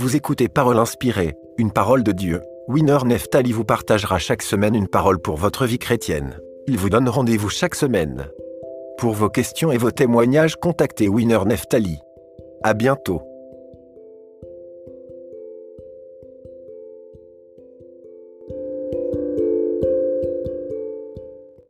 Vous écoutez Parole inspirée, une parole de Dieu. Winner Neftali vous partagera chaque semaine une parole pour votre vie chrétienne. Il vous donne rendez-vous chaque semaine. Pour vos questions et vos témoignages, contactez Winner Neftali. À bientôt.